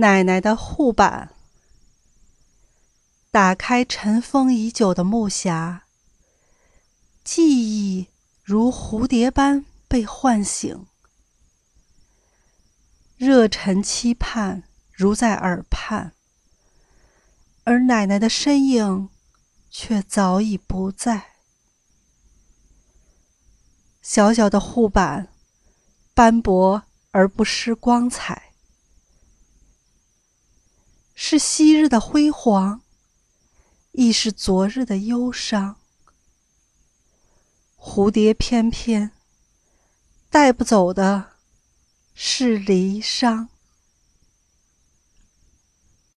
奶奶的护板，打开尘封已久的木匣，记忆如蝴蝶般被唤醒，热忱期盼如在耳畔，而奶奶的身影却早已不在。小小的护板，斑驳而不失光彩。是昔日的辉煌，亦是昨日的忧伤。蝴蝶翩翩，带不走的是离殇。